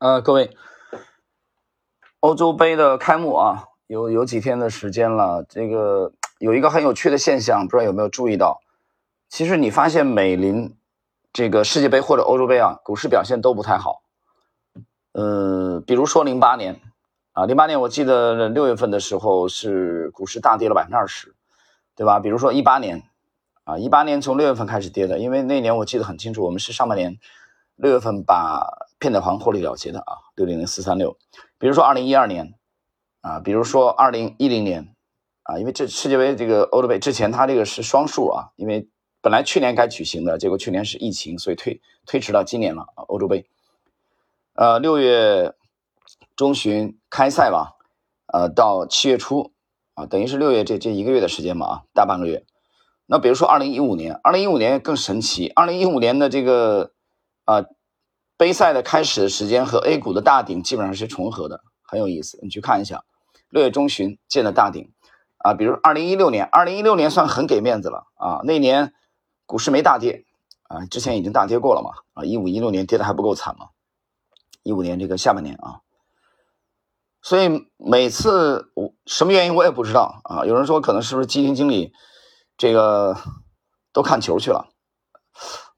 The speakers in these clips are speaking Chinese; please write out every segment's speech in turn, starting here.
呃，各位，欧洲杯的开幕啊，有有几天的时间了。这个有一个很有趣的现象，不知道有没有注意到？其实你发现美林这个世界杯或者欧洲杯啊，股市表现都不太好。呃，比如说零八年啊，零八年我记得六月份的时候是股市大跌了百分之二十，对吧？比如说一八年啊，一八年从六月份开始跌的，因为那年我记得很清楚，我们是上半年。六月份把片仔癀获利了结的啊，六零零四三六。比如说二零一二年啊，比如说二零一零年啊，因为这世界杯这个欧洲杯之前它这个是双数啊，因为本来去年该举行的，结果去年是疫情，所以推推迟到今年了啊。欧洲杯，呃，六月中旬开赛吧，呃，到七月初啊，等于是六月这这一个月的时间嘛啊，大半个月。那比如说二零一五年，二零一五年更神奇，二零一五年的这个。啊，杯赛的开始的时间和 A 股的大顶基本上是重合的，很有意思。你去看一下，六月中旬见的大顶，啊，比如二零一六年，二零一六年算很给面子了啊，那年股市没大跌啊，之前已经大跌过了嘛，啊，一五一六年跌的还不够惨吗？一五年这个下半年啊，所以每次我什么原因我也不知道啊，有人说可能是不是基金经理这个都看球去了。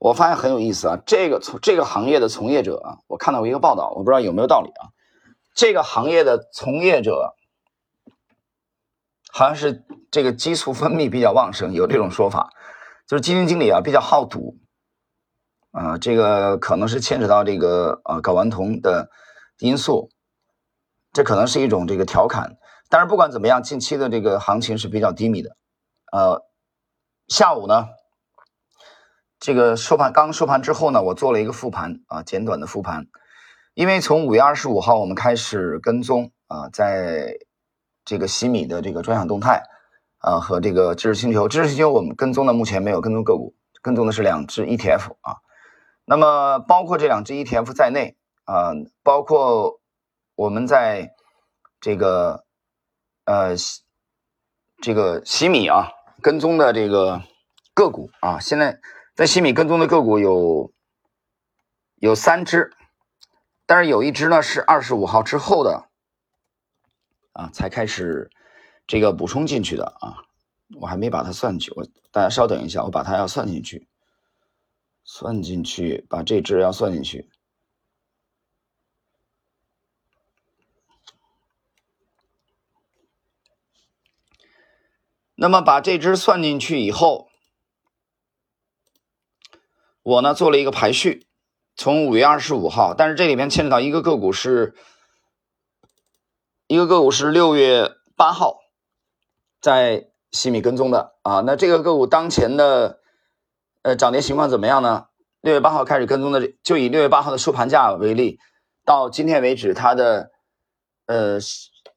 我发现很有意思啊，这个从这个行业的从业者啊，我看到过一个报道，我不知道有没有道理啊。这个行业的从业者好像是这个激素分泌比较旺盛，有这种说法，就是基金经理啊比较好赌啊，这个可能是牵扯到这个啊睾丸酮的因素，这可能是一种这个调侃。但是不管怎么样，近期的这个行情是比较低迷的，呃，下午呢。这个收盘刚收盘之后呢，我做了一个复盘啊，简短的复盘。因为从五月二十五号我们开始跟踪啊，在这个西米的这个专享动态啊和这个知识星球，知识星球我们跟踪的目前没有跟踪个股，跟踪的是两只 ETF 啊。那么包括这两只 ETF 在内啊，包括我们在这个呃这个西米啊跟踪的这个个股啊，现在。在西米跟踪的个股有有三只，但是有一只呢是二十五号之后的啊才开始这个补充进去的啊，我还没把它算进去，我大家稍等一下，我把它要算进去，算进去，把这只要算进去。那么把这只算进去以后。我呢做了一个排序，从五月二十五号，但是这里面牵扯到一个个股是，一个个股是六月八号在西米跟踪的啊。那这个个股当前的呃涨跌情况怎么样呢？六月八号开始跟踪的，就以六月八号的收盘价为例，到今天为止它的呃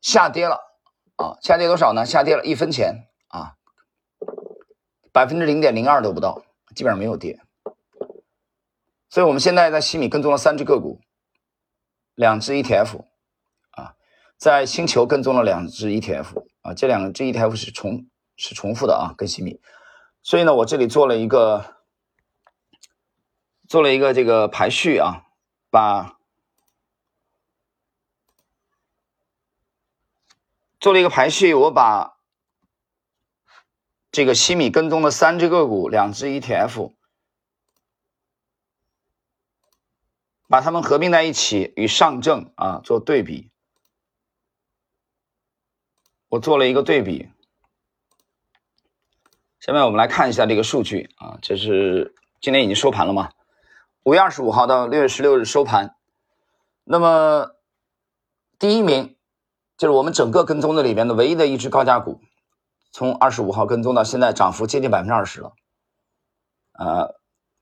下跌了啊，下跌多少呢？下跌了一分钱啊，百分之零点零二都不到，基本上没有跌。所以，我们现在在西米跟踪了三只个股，两只 ETF，啊，在星球跟踪了两只 ETF，啊，这两只 ETF 是重是重复的啊，跟西米。所以呢，我这里做了一个做了一个这个排序啊，把做了一个排序，我把这个西米跟踪的三只个股，两只 ETF。把它们合并在一起，与上证啊做对比。我做了一个对比。下面我们来看一下这个数据啊，这是今天已经收盘了嘛？五月二十五号到六月十六日收盘。那么第一名就是我们整个跟踪的里边的唯一的一只高价股，从二十五号跟踪到现在，涨幅接近百分之二十了。啊，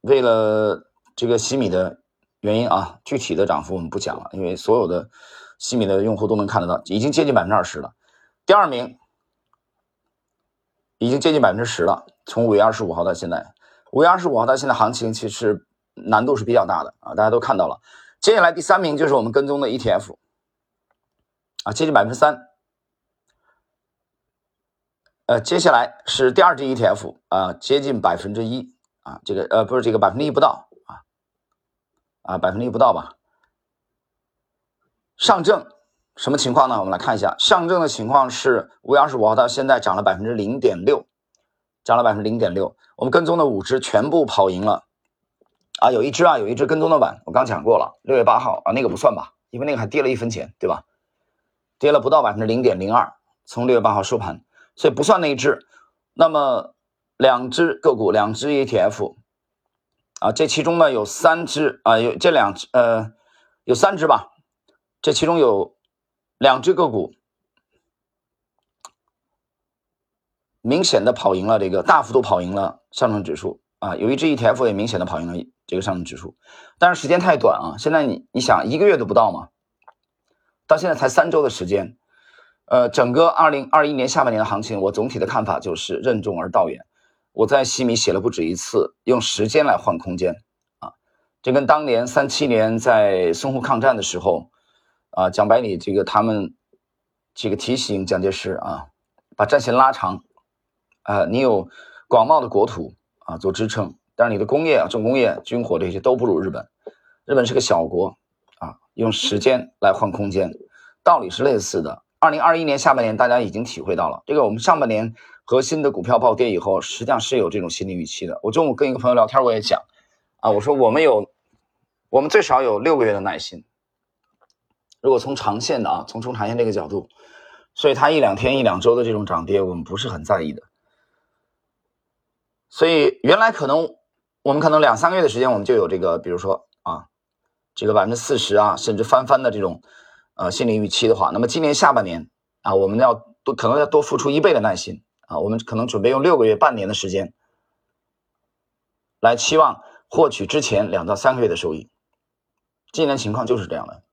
为了这个洗米的。原因啊，具体的涨幅我们不讲了，因为所有的西米的用户都能看得到，已经接近百分之二十了。第二名已经接近百分之十了。从五月二十五号到现在，五月二十五号到现在，行情其实难度是比较大的啊，大家都看到了。接下来第三名就是我们跟踪的 ETF 啊，接近百分之三。呃，接下来是第二只 ETF 啊，接近百分之一啊，这个呃不是这个百分之一不到。啊，百分之一不到吧。上证什么情况呢？我们来看一下上证的情况是五月二十五号到现在涨了百分之零点六，涨了百分之零点六。我们跟踪的五只全部跑赢了啊，有一只啊，有一只跟踪的晚，我刚讲过了，六月八号啊，那个不算吧，因为那个还跌了一分钱，对吧？跌了不到百分之零点零二，从六月八号收盘，所以不算那一只。那么两只个股，两只 ETF 啊，这其中呢有三只啊，有这两只呃，有三只吧，这其中有两只个股明显的跑赢了这个大幅度跑赢了上证指数啊，有一只 ETF 也明显的跑赢了这个上证指数，但是时间太短啊，现在你你想一个月都不到嘛。到现在才三周的时间，呃，整个二零二一年下半年的行情，我总体的看法就是任重而道远。我在西米写了不止一次，用时间来换空间啊，这跟当年三七年在淞沪抗战的时候啊，蒋百里这个他们这个提醒蒋介石啊，把战线拉长，啊，你有广袤的国土啊做支撑，但是你的工业啊、重工业、军火这些都不如日本，日本是个小国。啊用时间来换空间，道理是类似的。二零二一年下半年，大家已经体会到了这个。我们上半年核心的股票暴跌以后，实际上是有这种心理预期的。我中午跟一个朋友聊天，我也讲啊，我说我们有，我们最少有六个月的耐心。如果从长线的啊，从中长线这个角度，所以它一两天、一两周的这种涨跌，我们不是很在意的。所以原来可能我们可能两三个月的时间，我们就有这个，比如说啊。这个百分之四十啊，甚至翻番的这种，呃，心理预期的话，那么今年下半年啊，我们要多可能要多付出一倍的耐心啊，我们可能准备用六个月、半年的时间，来期望获取之前两到三个月的收益。今年情况就是这样的，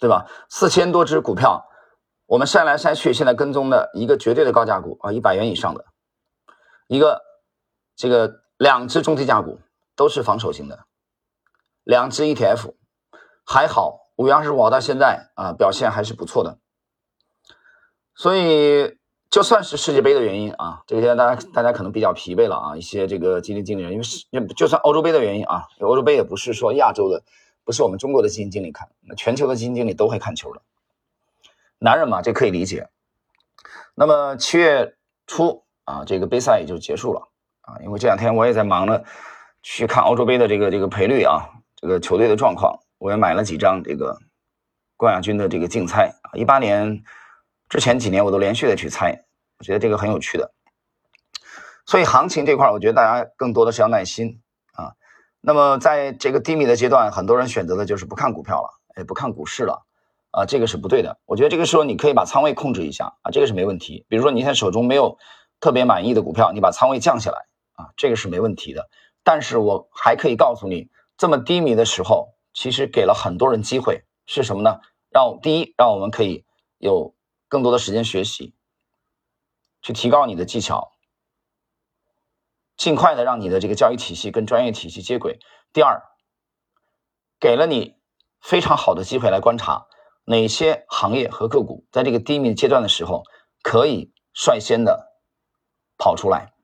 对吧？四千多只股票，我们筛来筛去，现在跟踪的一个绝对的高价股啊，一百元以上的，一个这个两只中低价股都是防守型的。两只 ETF 还好，五月二十五号到现在啊，表现还是不错的。所以就算是世界杯的原因啊，这些大家大家可能比较疲惫了啊，一些这个基金经理人，因为是就算欧洲杯的原因啊，欧洲杯也不是说亚洲的，不是我们中国的基金经理看，那全球的基金经理都会看球的。男人嘛，这可以理解。那么七月初啊，这个杯赛也就结束了啊，因为这两天我也在忙着去看欧洲杯的这个这个赔率啊。这个球队的状况，我也买了几张这个冠亚军的这个竞猜啊，一八年之前几年我都连续的去猜，我觉得这个很有趣的。所以行情这块，我觉得大家更多的是要耐心啊。那么在这个低迷的阶段，很多人选择的就是不看股票了，哎，不看股市了啊，这个是不对的。我觉得这个时候你可以把仓位控制一下啊，这个是没问题。比如说你现在手中没有特别满意的股票，你把仓位降下来啊，这个是没问题的。但是我还可以告诉你。这么低迷的时候，其实给了很多人机会，是什么呢？让第一，让我们可以有更多的时间学习，去提高你的技巧，尽快的让你的这个教育体系跟专业体系接轨。第二，给了你非常好的机会来观察哪些行业和个股在这个低迷阶段的时候可以率先的跑出来。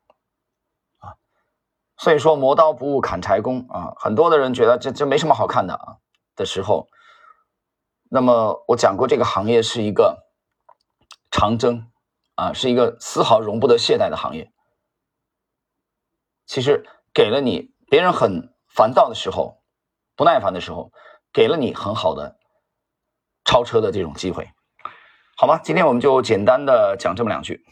所以说磨刀不误砍柴工啊，很多的人觉得这这没什么好看的啊的时候，那么我讲过这个行业是一个长征啊，是一个丝毫容不得懈怠的行业。其实给了你别人很烦躁的时候、不耐烦的时候，给了你很好的超车的这种机会，好吗？今天我们就简单的讲这么两句。